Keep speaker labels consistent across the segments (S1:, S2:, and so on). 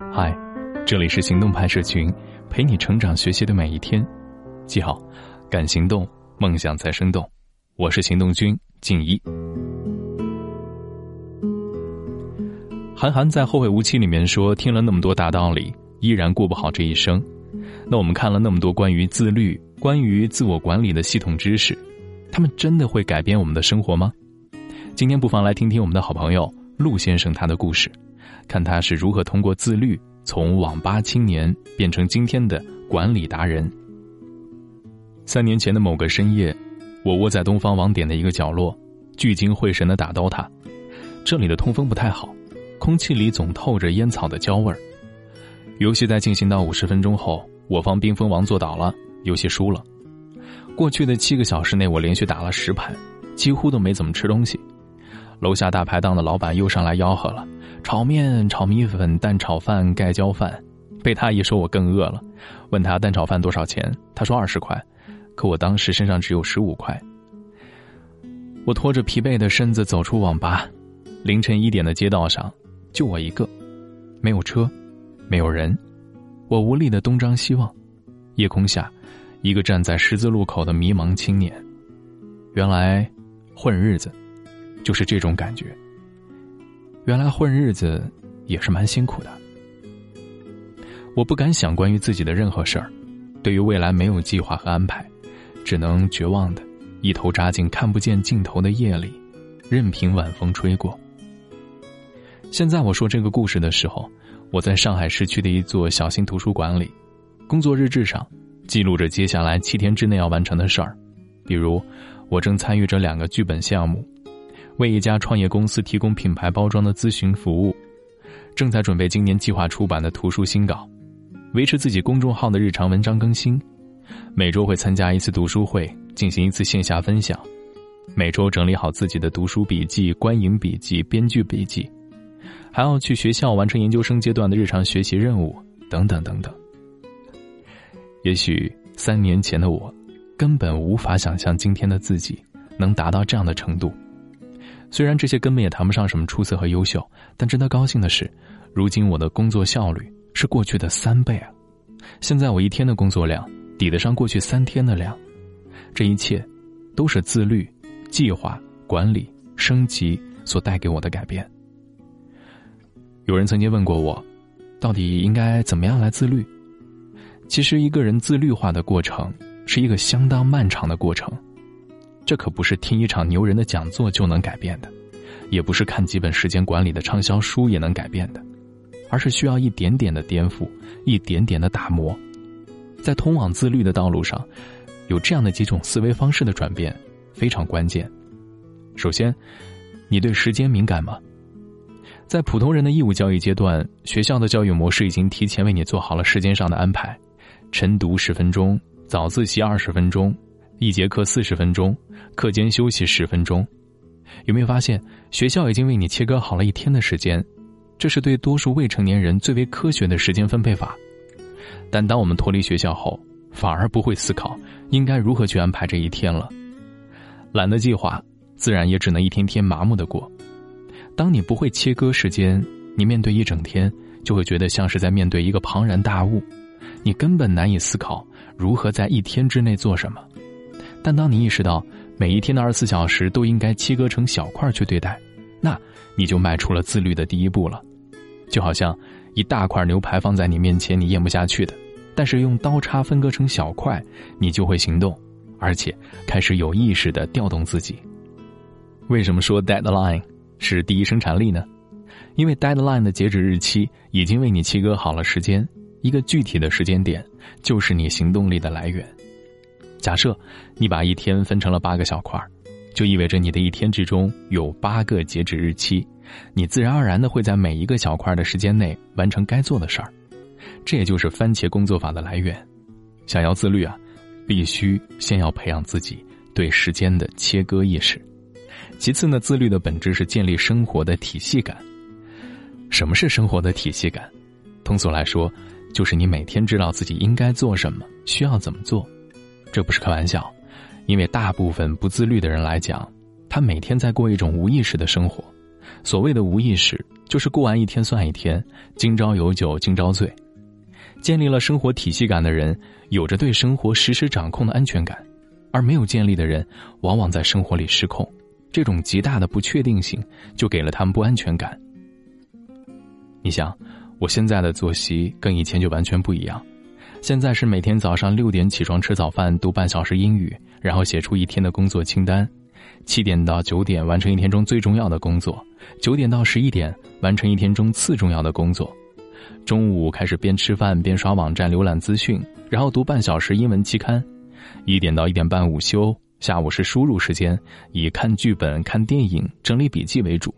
S1: 嗨，这里是行动派社群，陪你成长学习的每一天。记好，敢行动，梦想才生动。我是行动君静一。韩寒在《后会无期》里面说：“听了那么多大道理，依然过不好这一生。”那我们看了那么多关于自律、关于自我管理的系统知识，他们真的会改变我们的生活吗？今天不妨来听听我们的好朋友陆先生他的故事，看他是如何通过自律从网吧青年变成今天的管理达人。三年前的某个深夜，我窝在东方网点的一个角落，聚精会神的打 DOTA。这里的通风不太好。空气里总透着烟草的焦味儿。游戏在进行到五十分钟后，我方冰封王坐倒了，游戏输了。过去的七个小时内，我连续打了十盘，几乎都没怎么吃东西。楼下大排档的老板又上来吆喝了：炒面、炒米粉、蛋炒饭、盖浇饭。被他一说，我更饿了。问他蛋炒饭多少钱，他说二十块，可我当时身上只有十五块。我拖着疲惫的身子走出网吧，凌晨一点的街道上。就我一个，没有车，没有人，我无力的东张西望。夜空下，一个站在十字路口的迷茫青年。原来，混日子，就是这种感觉。原来混日子也是蛮辛苦的。我不敢想关于自己的任何事儿，对于未来没有计划和安排，只能绝望的一头扎进看不见尽头的夜里，任凭晚风吹过。现在我说这个故事的时候，我在上海市区的一座小型图书馆里，工作日志上记录着接下来七天之内要完成的事儿，比如我正参与着两个剧本项目，为一家创业公司提供品牌包装的咨询服务，正在准备今年计划出版的图书新稿，维持自己公众号的日常文章更新，每周会参加一次读书会，进行一次线下分享，每周整理好自己的读书笔记、观影笔记、编剧笔记。还要去学校完成研究生阶段的日常学习任务，等等等等。也许三年前的我，根本无法想象今天的自己能达到这样的程度。虽然这些根本也谈不上什么出色和优秀，但值得高兴的是，如今我的工作效率是过去的三倍啊！现在我一天的工作量抵得上过去三天的量。这一切，都是自律、计划、管理、升级所带给我的改变。有人曾经问过我，到底应该怎么样来自律？其实，一个人自律化的过程是一个相当漫长的过程，这可不是听一场牛人的讲座就能改变的，也不是看几本时间管理的畅销书也能改变的，而是需要一点点的颠覆，一点点的打磨。在通往自律的道路上，有这样的几种思维方式的转变非常关键。首先，你对时间敏感吗？在普通人的义务教育阶段，学校的教育模式已经提前为你做好了时间上的安排：晨读十分钟，早自习二十分钟，一节课四十分钟，课间休息十分钟。有没有发现，学校已经为你切割好了一天的时间？这是对多数未成年人最为科学的时间分配法。但当我们脱离学校后，反而不会思考应该如何去安排这一天了。懒得计划，自然也只能一天天麻木的过。当你不会切割时间，你面对一整天就会觉得像是在面对一个庞然大物，你根本难以思考如何在一天之内做什么。但当你意识到每一天的二十四小时都应该切割成小块去对待，那你就迈出了自律的第一步了。就好像一大块牛排放在你面前，你咽不下去的，但是用刀叉分割成小块，你就会行动，而且开始有意识的调动自己。为什么说 deadline？是第一生产力呢，因为 deadline 的截止日期已经为你切割好了时间，一个具体的时间点就是你行动力的来源。假设你把一天分成了八个小块儿，就意味着你的一天之中有八个截止日期，你自然而然的会在每一个小块的时间内完成该做的事儿。这也就是番茄工作法的来源。想要自律啊，必须先要培养自己对时间的切割意识。其次呢，自律的本质是建立生活的体系感。什么是生活的体系感？通俗来说，就是你每天知道自己应该做什么，需要怎么做。这不是开玩笑，因为大部分不自律的人来讲，他每天在过一种无意识的生活，所谓的无意识，就是过完一天算一天，今朝有酒今朝醉。建立了生活体系感的人，有着对生活实时掌控的安全感，而没有建立的人，往往在生活里失控。这种极大的不确定性，就给了他们不安全感。你想，我现在的作息跟以前就完全不一样。现在是每天早上六点起床吃早饭，读半小时英语，然后写出一天的工作清单。七点到九点完成一天中最重要的工作，九点到十一点完成一天中次重要的工作。中午开始边吃饭边刷网站浏览资讯，然后读半小时英文期刊。一点到一点半午休，下午是输入时间，以看剧本、看电影、整理笔记为主。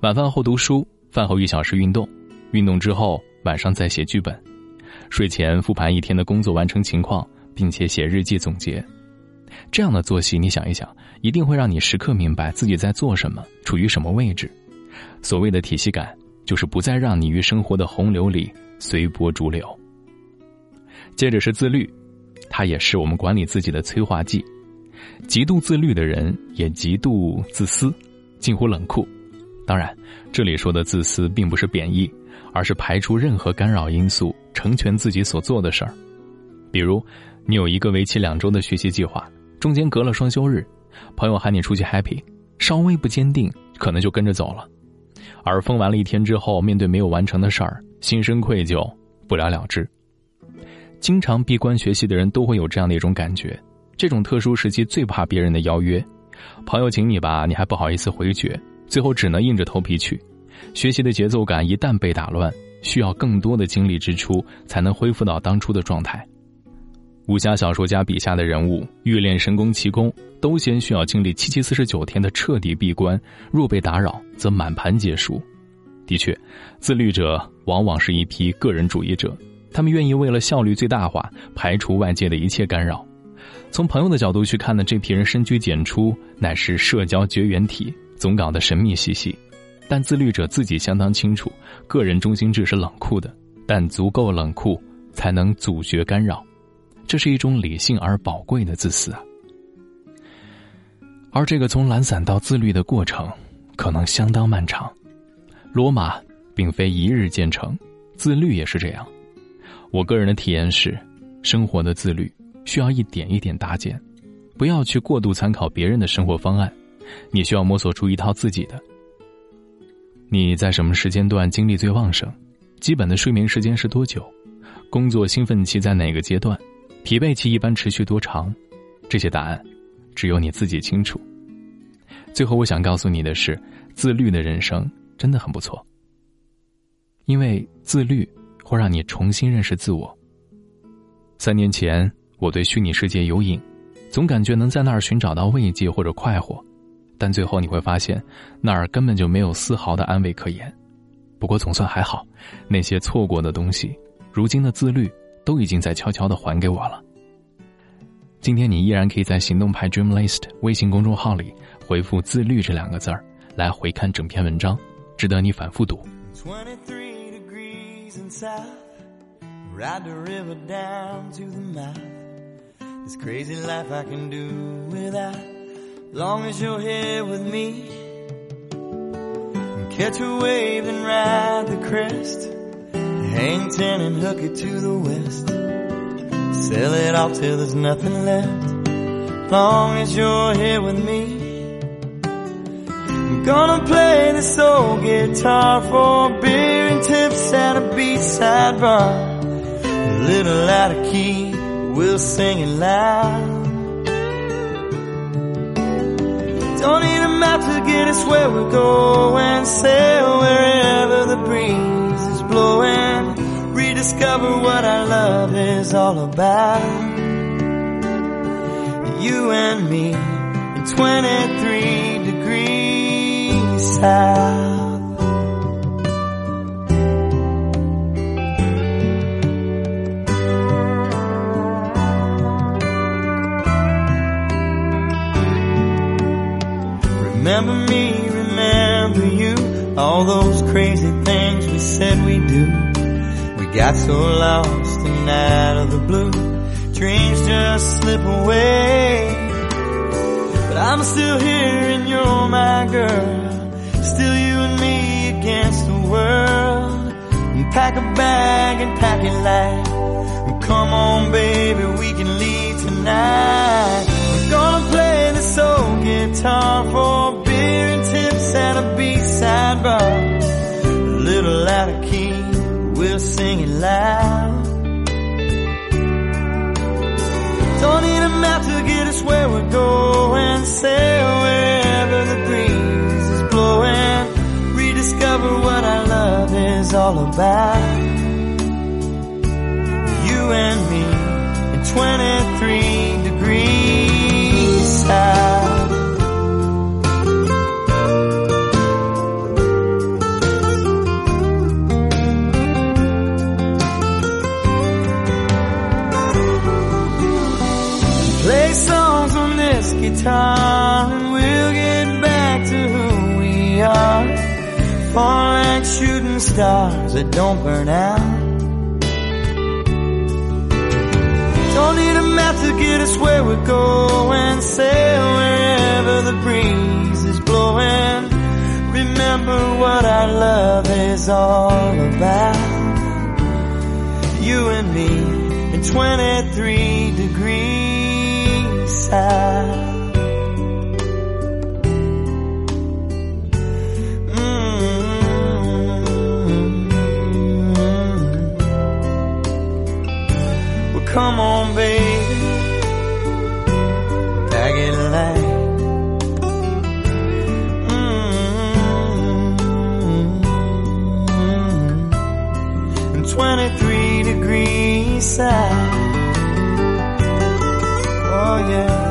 S1: 晚饭后读书，饭后一小时运动，运动之后晚上再写剧本。睡前复盘一天的工作完成情况，并且写日记总结。这样的作息，你想一想，一定会让你时刻明白自己在做什么，处于什么位置。所谓的体系感，就是不再让你于生活的洪流里随波逐流。接着是自律，它也是我们管理自己的催化剂。极度自律的人也极度自私，近乎冷酷。当然，这里说的自私并不是贬义，而是排除任何干扰因素，成全自己所做的事儿。比如，你有一个为期两周的学习计划。中间隔了双休日，朋友喊你出去 happy，稍微不坚定，可能就跟着走了。而疯完了一天之后，面对没有完成的事儿，心生愧疚，不了了之。经常闭关学习的人都会有这样的一种感觉：这种特殊时期最怕别人的邀约，朋友请你吧，你还不好意思回绝，最后只能硬着头皮去。学习的节奏感一旦被打乱，需要更多的精力支出才能恢复到当初的状态。武侠小说家笔下的人物欲练神功奇功，都先需要经历七七四十九天的彻底闭关，若被打扰，则满盘皆输。的确，自律者往往是一批个人主义者，他们愿意为了效率最大化，排除外界的一切干扰。从朋友的角度去看呢，这批人深居简出，乃是社交绝缘体，总搞得神秘兮兮。但自律者自己相当清楚，个人中心制是冷酷的，但足够冷酷，才能阻绝干扰。这是一种理性而宝贵的自私啊，而这个从懒散到自律的过程，可能相当漫长。罗马并非一日建成，自律也是这样。我个人的体验是，生活的自律需要一点一点搭建，不要去过度参考别人的生活方案，你需要摸索出一套自己的。你在什么时间段精力最旺盛？基本的睡眠时间是多久？工作兴奋期在哪个阶段？疲惫期一般持续多长？这些答案，只有你自己清楚。最后，我想告诉你的是，自律的人生真的很不错。因为自律会让你重新认识自我。三年前，我对虚拟世界有瘾，总感觉能在那儿寻找到慰藉或者快活，但最后你会发现，那儿根本就没有丝毫的安慰可言。不过总算还好，那些错过的东西，如今的自律。都已经在悄悄的还给我了。今天你依然可以在行动派 Dream List 微信公众号里回复“自律”这两个字儿，来回看整篇文章，值得你反复读。
S2: Hang ten and hook it to the west. Sell it off till there's nothing left. Long as you're here with me. I'm gonna play this old guitar for beer and tips at a beachside bar. A little out of key, we'll sing it loud. Don't need a map to get us where we're going. Sail wherever the breeze is blowing rediscover what our love is all about. You and me in 23 degrees south. Remember me, remember you, all those crazy things we said we do We got so lost and out of the blue. Dreams just slip away. But I'm still here and you're my girl. Still you and me against the world. And pack a bag and pack it light. And come on, baby, we can leave tonight. Guitar for beer and tips at a B-side bar. A little out of key, we'll sing it loud. Don't need a map to get us where we're going. Sail wherever the breeze is blowing. Rediscover what our love is all about. You and me in 23 that don't burn out. Don't need a map to get us where we're going. Sail wherever the breeze is blowing. Remember what our love is all about. You and me in 23 degrees south. Yeah.